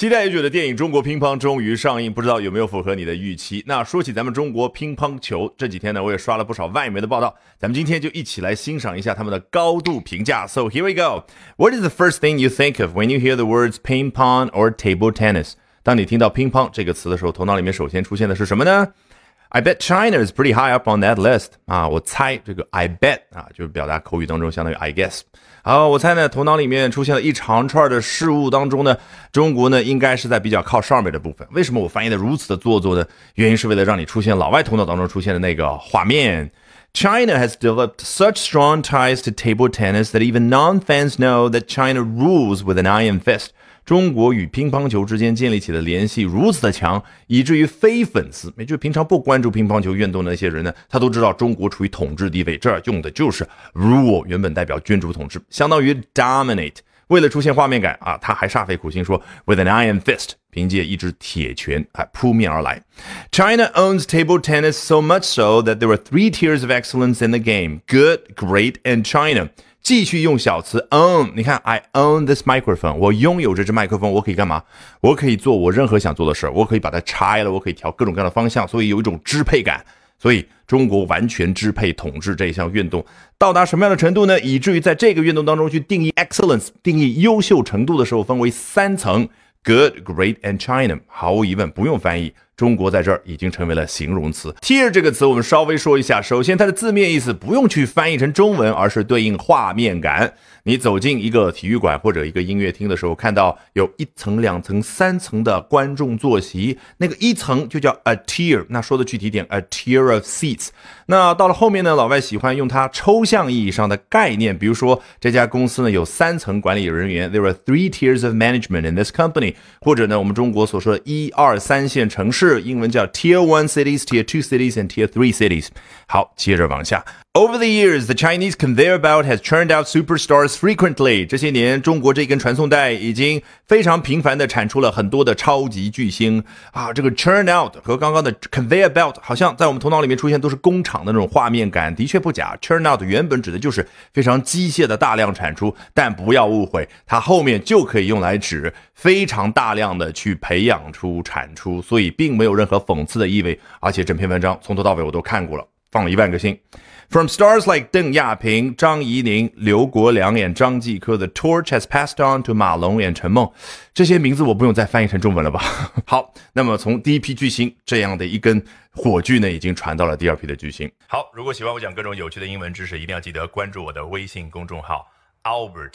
期待已久的电影《中国乒乓》终于上映，不知道有没有符合你的预期？那说起咱们中国乒乓球，这几天呢，我也刷了不少外媒的报道，咱们今天就一起来欣赏一下他们的高度评价。So here we go. What is the first thing you think of when you hear the words ping pong or table tennis？当你听到乒乓这个词的时候，头脑里面首先出现的是什么呢 ？I bet China is pretty high up on that list 啊！我猜这个 I bet 啊，就是表达口语当中相当于 I guess。好，我猜呢，头脑里面出现了一长串的事物当中呢，中国呢应该是在比较靠上面的部分。为什么我翻译的如此的做作呢？原因是为了让你出现老外头脑当中出现的那个画面。China has developed such strong ties to table tennis that even non-fans know that China rules with an iron fist. 中国与乒乓球之间建立起的联系如此的强，以至于非粉丝，也就是平常不关注乒乓球运动的那些人呢，他都知道中国处于统治地位。这儿用的就是 rule，原本代表君主统治，相当于 dominate。为了出现画面感啊，他还煞费苦心说 with an iron fist，凭借一只铁拳啊扑面而来。China owns table tennis so much so that there are three tiers of excellence in the game: good, great, and China. 继续用小词 own，你看，I own this microphone，我拥有这支麦克风，我可以干嘛？我可以做我任何想做的事儿，我可以把它拆了，我可以调各种各样的方向，所以有一种支配感。所以中国完全支配统治这一项运动，到达什么样的程度呢？以至于在这个运动当中去定义 excellence，定义优秀程度的时候，分为三层：good、great and China。毫无疑问，不用翻译。中国在这儿已经成为了形容词。tier 这个词，我们稍微说一下。首先，它的字面意思不用去翻译成中文，而是对应画面感。你走进一个体育馆或者一个音乐厅的时候，看到有一层、两层、三层的观众坐席，那个一层就叫 a tier。那说的具体点，a tier of seats。那到了后面呢，老外喜欢用它抽象意义上的概念，比如说这家公司呢有三层管理人员，there are three tiers of management in this company。或者呢，我们中国所说的一二三线城市，英文叫 tier one cities、tier two cities and tier three cities。好，接着往下。 Over the years, the Chinese conveyor belt has churned out superstars frequently。这些年，中国这根传送带已经非常频繁地产出了很多的超级巨星啊。这个 churn out 和刚刚的 conveyor belt 好像在我们头脑里面出现都是工厂的那种画面感，的确不假。churn out 原本指的就是非常机械的大量产出，但不要误会，它后面就可以用来指非常大量的去培养出产出，所以并没有任何讽刺的意味。而且整篇文章从头到尾我都看过了，放了一万个心。From stars like 邓亚萍、张怡宁、刘国梁演张继科，the torch has passed on to 马龙演陈梦。这些名字我不用再翻译成中文了吧？好，那么从第一批巨星这样的一根火炬呢，已经传到了第二批的巨星。好，如果喜欢我讲各种有趣的英文知识，一定要记得关注我的微信公众号 Albert。